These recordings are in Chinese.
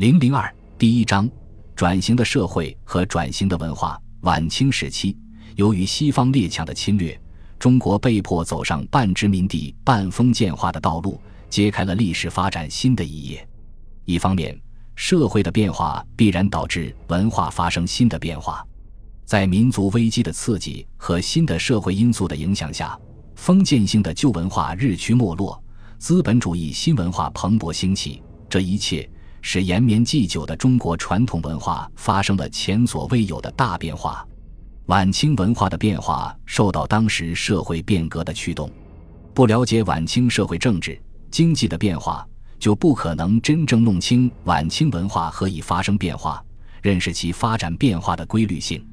零零二第一章：转型的社会和转型的文化。晚清时期，由于西方列强的侵略，中国被迫走上半殖民地半封建化的道路，揭开了历史发展新的一页。一方面，社会的变化必然导致文化发生新的变化，在民族危机的刺激和新的社会因素的影响下，封建性的旧文化日趋没落，资本主义新文化蓬勃兴起。这一切。使延绵既久的中国传统文化发生了前所未有的大变化。晚清文化的变化受到当时社会变革的驱动。不了解晚清社会政治经济的变化，就不可能真正弄清晚清文化何以发生变化，认识其发展变化的规律性。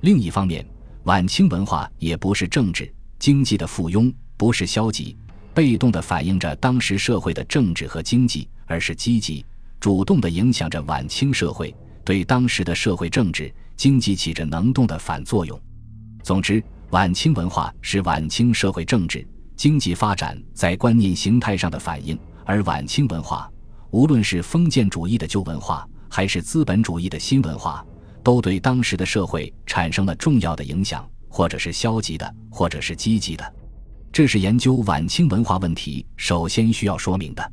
另一方面，晚清文化也不是政治经济的附庸，不是消极被动地反映着当时社会的政治和经济，而是积极。主动地影响着晚清社会，对当时的社会政治经济起着能动的反作用。总之，晚清文化是晚清社会政治经济发展在观念形态上的反应，而晚清文化，无论是封建主义的旧文化，还是资本主义的新文化，都对当时的社会产生了重要的影响，或者是消极的，或者是积极的。这是研究晚清文化问题首先需要说明的。